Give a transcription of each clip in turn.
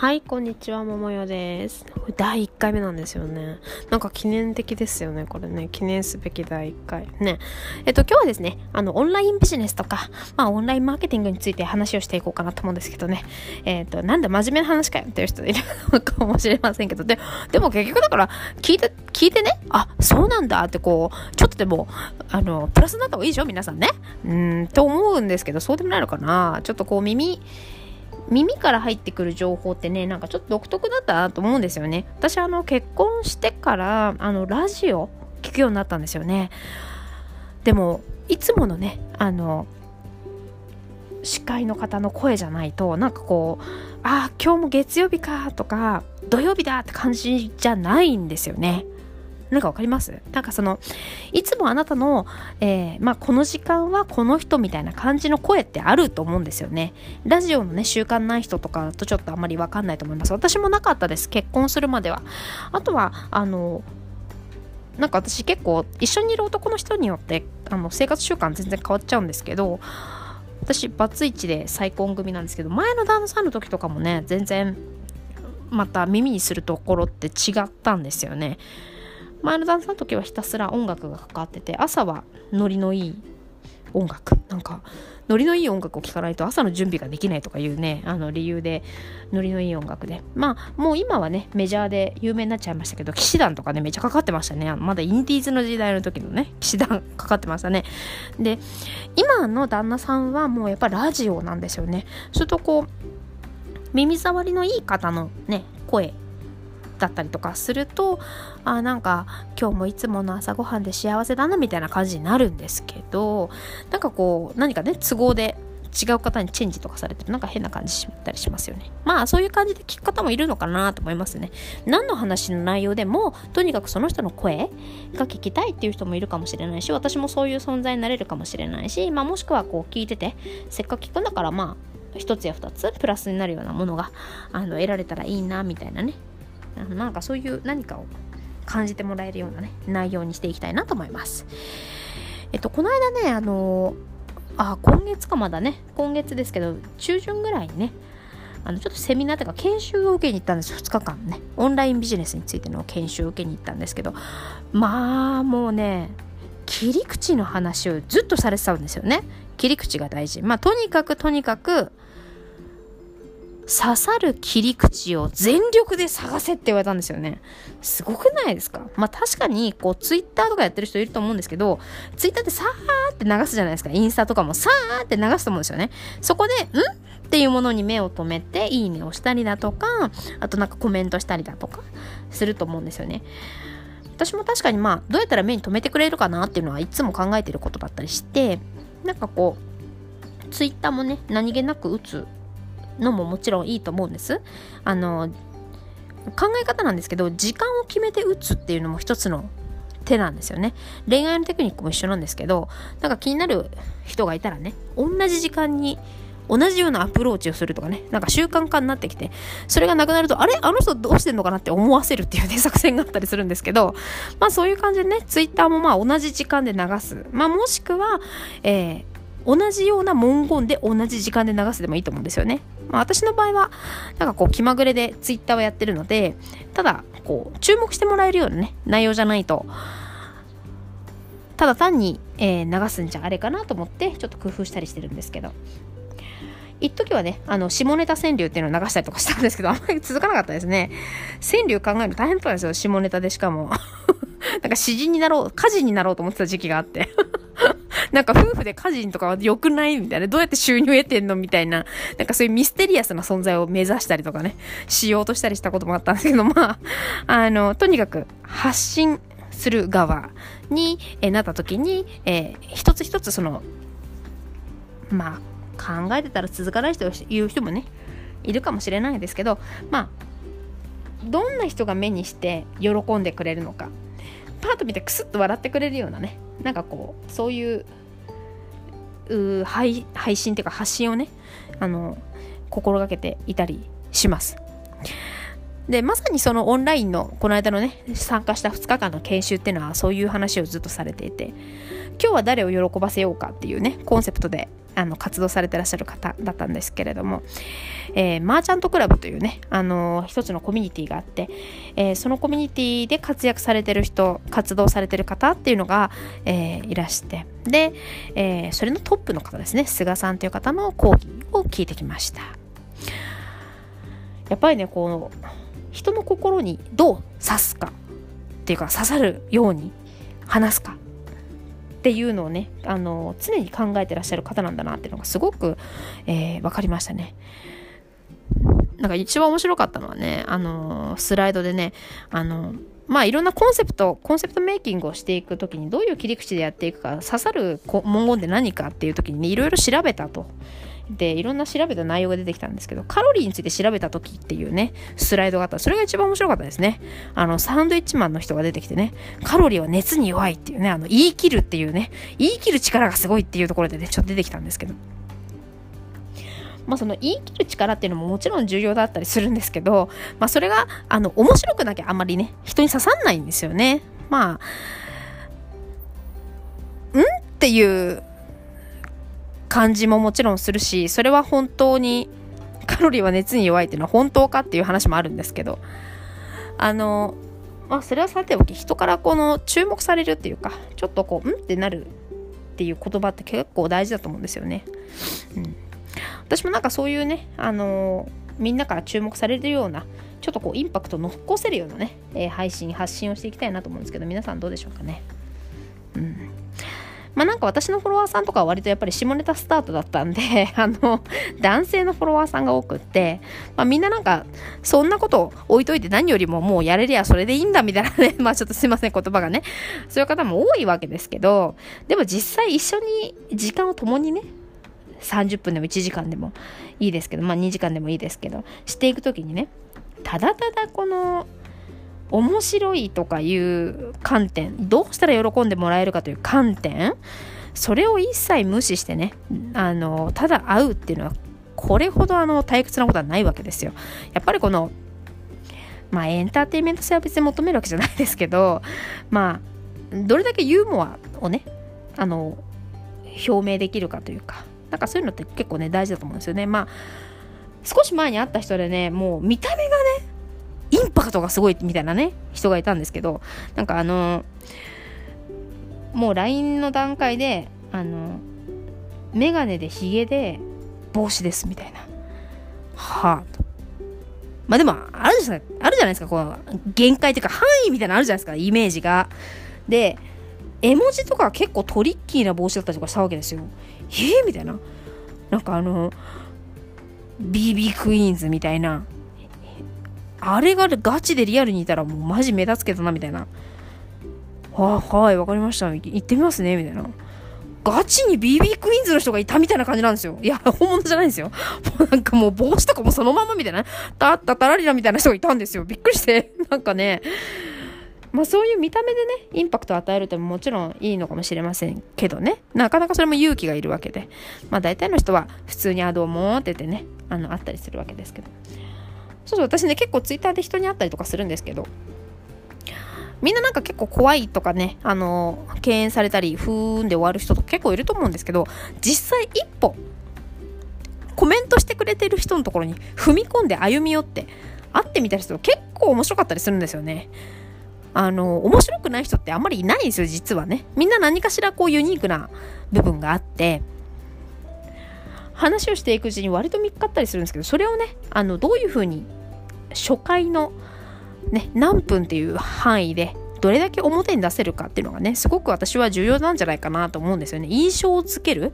はい、こんにちは、ももよです。第1回目なんですよね。なんか記念的ですよね、これね。記念すべき第1回。ね。えっと、今日はですね、あの、オンラインビジネスとか、まあ、オンラインマーケティングについて話をしていこうかなと思うんですけどね。えっと、なんだ、真面目な話かよっていう人いるのかもしれませんけど、で、でも結局だから、聞いて、聞いてね、あ、そうなんだってこう、ちょっとでも、あの、プラスになった方がいいでしょ皆さんね。うん、と思うんですけど、そうでもないのかなちょっとこう、耳、耳から入ってくる情報ってねなんかちょっと独特だったなと思うんですよね。私あの結婚してからあのラジオ聞くようになったんですよね。でもいつものねあの司会の方の声じゃないとなんかこうああ今日も月曜日かとか土曜日だって感じじゃないんですよね。なんかわかります？なんかその、いつもあなたの、えー、まあ、この時間はこの人みたいな感じの声ってあると思うんですよね。ラジオのね、習慣ない人とかだとちょっとあんまりわかんないと思います。私もなかったです。結婚するまでは。あとは、あの、なんか私結構一緒にいる男の人によってあの生活習慣全然変わっちゃうんですけど私バツイチで再婚組なんですけど前の旦那さんの時とかもね全然また耳にするところって違ったんですよね前の旦那さんの時はひたすら音楽がかかってて朝はノリのいい音楽。なんかノリのいい音楽を聴かないと朝の準備ができないとかいうねあの理由でノリのいい音楽で。まあもう今はねメジャーで有名になっちゃいましたけど騎士団とかねめちゃかかってましたね。まだインディーズの時代の時のね騎士団かかってましたね。で今の旦那さんはもうやっぱラジオなんですよね。するとこう耳障りのいい方のね声だったりとかするとあなんか今日もいつもの朝ごはんで幸せだなみたいな感じになるんですけどなんかこう何かね都合で違う方にチェンジとかされてるなんか変な感じしたりしますよね。まあそういう感じで聞く方もいるのかなと思いますね。何の話の内容でもとにかくその人の声が聞きたいっていう人もいるかもしれないし私もそういう存在になれるかもしれないし、まあ、もしくはこう聞いててせっかく聞くんだからまあ一つや二つプラスになるようなものがあの得られたらいいなみたいなね。なんかそういう何かを感じてもらえるようなね内容にしていきたいなと思います。えっとこの間ねあのあ今月かまだね今月ですけど中旬ぐらいにねあのちょっとセミナーというか研修を受けに行ったんです2日間ね。オンラインビジネスについての研修を受けに行ったんですけどまあもうね切り口の話をずっとされてたんですよね。切り口が大事。まあとにかくとにかく刺さる切り口を全力で探せって言われたんですよね。すごくないですか？まあ確かに、こう、ツイッターとかやってる人いると思うんですけど、ツイッターってさーって流すじゃないですか。インスタとかもさーって流すと思うんですよね。そこで、ん？っていうものに目を留めて、いいねをしたりだとか、あとなんかコメントしたりだとか、すると思うんですよね。私も確かにまあ、どうやったら目に留めてくれるかなっていうのはいつも考えてることだったりして、なんかこう、ツイッターもね、何気なく打つのももちろんいいと思うんです。あの考え方なんですけど時間を決めて打つっていうのも一つの手なんですよね恋愛のテクニックも一緒なんですけどなんか気になる人がいたらね同じ時間に同じようなアプローチをするとかね、なんか習慣化になってきて、それがなくなると、あれ？あの人どうしてんのかなって思わせるっていうね、作戦があったりするんですけど、まあそういう感じでね、ツイッターもまあ同じ時間で流す。まあもしくは、えー、同じような文言で同じ時間で流すでもいいと思うんですよね。まあ、私の場合は、なんかこう気まぐれでツイッターをやってるので、ただ、こう、注目してもらえるようなね、内容じゃないと、ただ単に、えー、流すんじゃあれかなと思って、ちょっと工夫したりしてるんですけど。一時はね、あの、下ネタ川柳っていうのを流したりとかしたんですけど、あんまり続かなかったですね。川柳考えるの大変だったんですよ、下ネタでしかも。なんか詩人になろう、歌人になろうと思ってた時期があってなんか夫婦で家事とかは良くないみたいな、どうやって収入得てんのみたいな、なんかそういうミステリアスな存在を目指したりとかね、しようとしたりしたこともあったんですけど、まあ、あの、とにかく発信する側に、えなった時に、えー、一つ一つその、まあ、考えてたら続かない人言う人もね、いるかもしれないですけど、まあ、どんな人が目にして喜んでくれるのか。パート見てクスッと笑ってくれるようなねなんかこうそういう配配信っていうか発信をねあの心がけていたりします。でまさにそのオンラインのこの間のね参加した2日間の研修っていうのはそういう話をずっとされていて今日は誰を喜ばせようかっていうねコンセプトであの活動されてらっしゃる方だったんですけれども、えー、マーチャントクラブというね、あのー、一つのコミュニティがあって、えー、そのコミュニティで活躍されてる人活動されてる方っていうのが、えいらしてで、えそれのトップの方ですね菅さんという方の講義を聞いてきました。やっぱりねこの人の心にどう刺すかっていうか刺さるように話すかっていうのをねあの常に考えてらっしゃる方なんだなっていうのがすごく、えー、分かりましたね。なんか一番面白かったのはね、あのスライドでね、あのまあいろんなコンセプト、コンセプトメイキングをしていく時にどういう切り口でやっていくか、刺さる文言で何かっていう時にね、いろいろ調べたと。でいろんな調べた内容が出てきたんですけどカロリーについて調べた時っていうねスライドがあった。それが一番面白かったですね。あのサンドイッチマンの人が出てきてねカロリーは熱に弱いっていうねあの言い切るっていうね言い切る力がすごいっていうところでねちょっと出てきたんですけど。まあ、その言い切る力っていうのももちろん重要だったりするんですけど、まあ、それがあの面白くなきゃあんまりね人に刺さんないんですよね。まあん？っていう感じももちろんするしそれは本当にカロリーは熱に弱いっていうのは本当かっていう話もあるんですけどあのまあそれはさておき人からこの注目されるっていうかちょっとこううんってなるっていう言葉って結構大事だと思うんですよね。うん、私もなんかそういうねあのみんなから注目されるようなちょっとこうインパクト残せるようなね、えー、配信発信をしていきたいなと思うんですけど皆さんどうでしょうかね。うんまあなんか私のフォロワーさんとかは割とやっぱり下ネタスタートだったんで、あの、男性のフォロワーさんが多くって、まあみんななんか、そんなこと置いといて何よりももうやれりゃそれでいいんだみたいなね、まあちょっとすいません、言葉がね。そういう方も多いわけですけど、でも実際一緒に時間を共にね、30分でも1時間でもいいですけど、まあ2時間でもいいですけど、していくときにね、ただただこの、面白いとかいう観点どうしたら喜んでもらえるかという観点それを一切無視してねあのただ会うっていうのはこれほどあの退屈なことはないわけですよ。やっぱりこのまあエンターテインメント性は別に求めるわけじゃないですけどまあどれだけユーモアをねあの表明できるかというかなんかそういうのって結構ね大事だと思うんですよね。まあ少し前に会った人でねもう見た目がねインパクトがすごいみたいなね人がいたんですけどなんかあのもう LINE の段階であの眼鏡でヒゲで帽子ですみたいな。はあと。まあでもあるじゃないあるじゃないですかこの限界というか範囲みたいなのあるじゃないですかイメージが。で絵文字とか結構トリッキーな帽子だったりとかしたわけですよ。えー、みたいな。なんかあの BB クイーンズみたいな。あれがガチでリアルにいたらもうマジ目立つけどなみたいな。ははい、わかりました。行ってみますね、みたいな。ガチに BB クイーンズの人がいたみたいな感じなんですよ。いや、本物じゃないんですよ。もうなんかもう帽子とかもそのままみたいな、たったたらりらみたいな人がいたんですよ。びっくりして。なんかね、まあそういう見た目でね、インパクトを与えるってももちろんいいのかもしれませんけどね、なかなかそれも勇気がいるわけで、まあ大体の人は普通にあ、どうもって言ってね、あの、あったりするわけですけど。そうそう、私ね、結構ツイッターで人に会ったりとかするんですけど、みんななんか結構怖いとかね、あの、敬遠されたり、ふーんで終わる人とか結構いると思うんですけど、実際一歩、コメントしてくれてる人のところに踏み込んで歩み寄って、会ってみた人結構面白かったりするんですよね。あの、面白くない人ってあんまりいないんですよ、実はね。みんな何かしらこうユニークな部分があって、話をしていくうちに割と見っかったりするんですけど、それをね、あの、どういうふうに初回の、ね、何分っていう範囲でどれだけ表に出せるかっていうのがねすごく私は重要なんじゃないかなと思うんですよね。印象をつける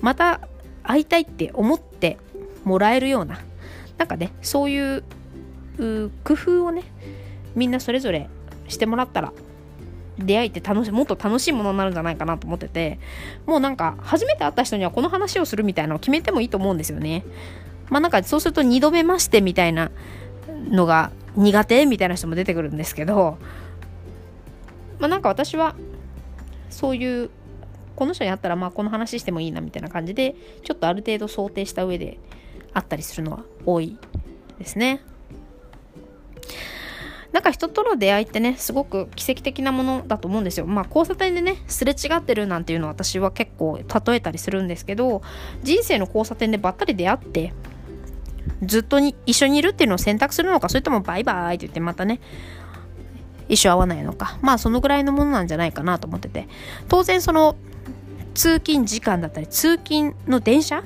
また会いたいって思ってもらえるようななんかねそういう工夫をねみんなそれぞれしてもらったら出会いって楽しもっと楽しいものになるんじゃないかなと思っててもうなんか初めて会った人にはこの話をするみたいなのを決めてもいいと思うんですよね。まあなんかそうすると2度目ましてみたいなのが苦手みたいな人も出てくるんですけど、まあなんか私はそういうこの人に会ったらまあこの話してもいいなみたいな感じでちょっとある程度想定した上であったりするのは多いですね。なんか人との出会いってね、すごく奇跡的なものだと思うんですよ。まあ交差点でね、すれ違ってるなんていうのは私は結構例えたりするんですけど、人生の交差点でばったり出会って、ずっとに一緒にいるっていうのを選択するのか、それともバイバイって言ってまたね、一生会わないのか。まあそのぐらいのものなんじゃないかなと思ってて。当然その通勤時間だったり、通勤の電車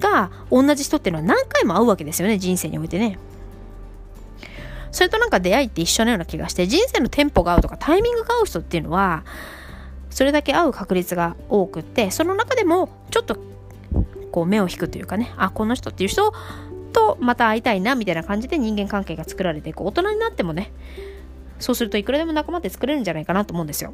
が同じ人っていうのは何回も会うわけですよね、人生においてね。それとなんか出会いって一緒のような気がして、人生のテンポが合うとかタイミングが合う人っていうのは、それだけ会う確率が多くって、その中でもちょっとこう目を引くというかね、あ、この人っていう人とまた会いたいなみたいな感じで人間関係が作られていく。大人になってもね、そうするといくらでも仲間って作れるんじゃないかなと思うんですよ。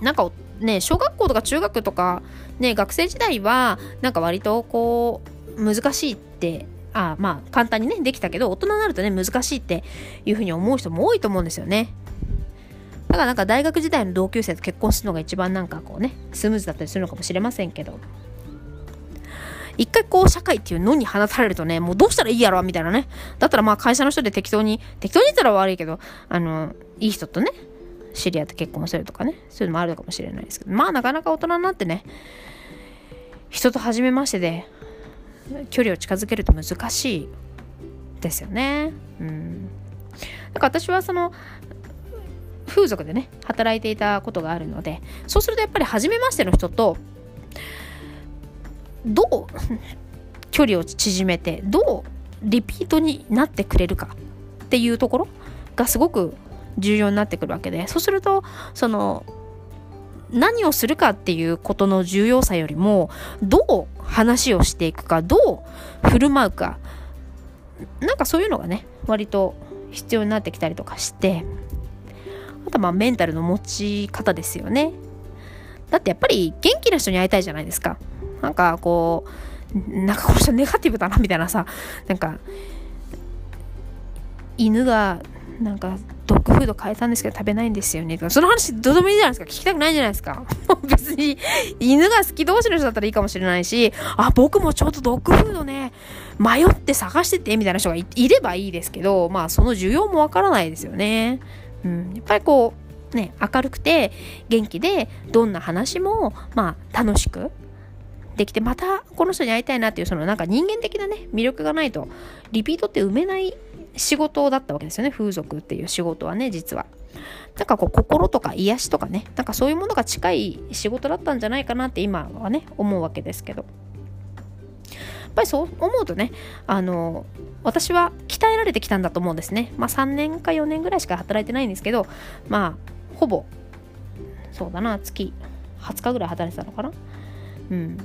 なんかね、小学校とか中学とか、ね、学生時代は、なんか割とこう、難しいってあまあ簡単にねできたけど大人になるとね難しいっていうふうに思う人も多いと思うんですよねだからなんか大学時代の同級生と結婚するのが一番なんかこうねスムーズだったりするのかもしれませんけど一回こう社会っていうのに放たれるとねもうどうしたらいいやろみたいなねだったらまあ会社の人で適当に適当に言ったら悪いけどあのいい人とね知り合って結婚するとかねそういうのもあるかもしれないですけどまあなかなか大人になってね人と初めましてで距離を近づけると難しいですよね。うん。だから私はその風俗でね働いていたことがあるのでそうするとやっぱり初めましての人とどう？距離を縮めてどう？リピートになってくれるか。っていうところがすごく重要になってくるわけで。そうするとその何をするかっていうことの重要さよりもどう話をしていくかどう振る舞うか。なんかそういうのがね割と必要になってきたりとかして。あとまあメンタルの持ち方ですよね。だってやっぱり元気な人に会いたいじゃないですか。なんかこうなんかこの人ネガティブだなみたいなさなんか犬がなんかドッグフード変えたんですけど食べないんですよね。その話どうでもいいじゃないですか。聞きたくないじゃないですか。別に犬が好き同士の人だったらいいかもしれないし、あ、僕もちょっとドッグフードね、迷って探しててみたいな人がいればいいですけど、まあその需要もわからないですよね。うん。やっぱりこう、ね、明るくて元気でどんな話もまあ楽しくできてまたこの人に会いたいなっていうそのなんか人間的なね魅力がないとリピートって埋めない仕事だったわけですよね風俗っていう仕事はね実は。なんかこう心とか癒しとかねなんかそういうものが近い仕事だったんじゃないかなって今はね思うわけですけど。やっぱりそう思うとねあの私は鍛えられてきたんだと思うんですね。まあ3年か4年ぐらいしか働いてないんですけどまあほぼそうだな月20日ぐらい働いてたのかな。うん。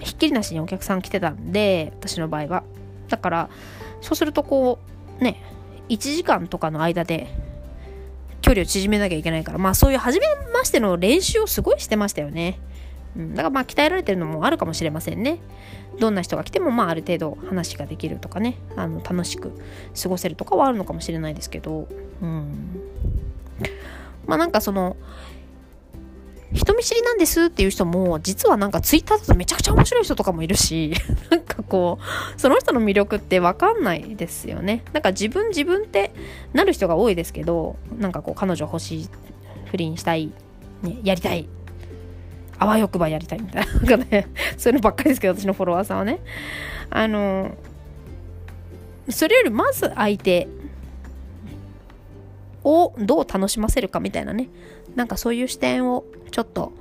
ひっきりなしにお客さん来てたんで私の場合は。だからそうするとこうね、1時間とかの間で距離を縮めなきゃいけないから、まあそういう初めましての練習をすごいしてましたよね。うん、だからまあ鍛えられてるのもあるかもしれませんね。どんな人が来てもまあある程度話ができるとかね、あの楽しく過ごせるとかはあるのかもしれないですけど、うん。まあなんかその、人見知りなんですっていう人も、実はなんかツイッターだとめちゃくちゃ面白い人とかもいるし、なんかこう、その人の魅力ってわかんないですよね。なんか自分自分ってなる人が多いですけど、なんかこう彼女欲しい、不倫したい、ね、やりたい、あわよくばやりたいみたいな、なんかね、そういうのばっかりですけど、私のフォロワーさんはね。あの、それよりまず相手をどう楽しませるかみたいなねなんかそういう視点をちょっと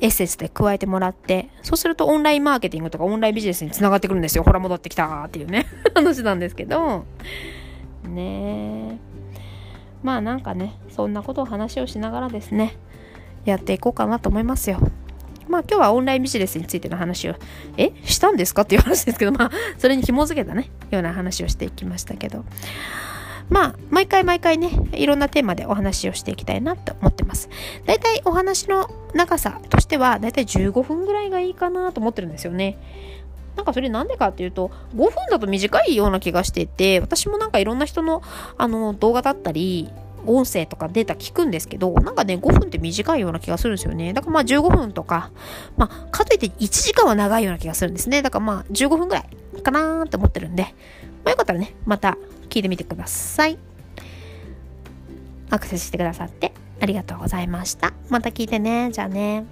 エッセンスで加えてもらってそうするとオンラインマーケティングとかオンラインビジネスにつながってくるんですよ。ほら戻ってきたっていうね。話なんですけど。ねまあなんかねそんなことを話をしながらですねやっていこうかなと思いますよ。まあ今日はオンラインビジネスについての話を、え？したんですか？っていう話ですけど、まあそれに紐づけたね、ような話をしていきましたけど。まあ、毎回毎回ね、いろんなテーマでお話をしていきたいなと思ってます。だいたいお話の長さとしては、だいたい15分ぐらいがいいかなと思ってるんですよね。なんかそれなんでかっていうと、5分だと短いような気がしてて、私もなんかいろんな人のあの動画だったり、音声とかデータ聞くんですけど、なんかね、5分って短いような気がするんですよね。だからまあ15分とか、まあ、かといって1時間は長いような気がするんですね。だからまあ15分ぐらいかなーって思ってるんで、まあよかったらね、また聞いてみてください。アクセスしてくださってありがとうございました。また聞いてね。じゃあね。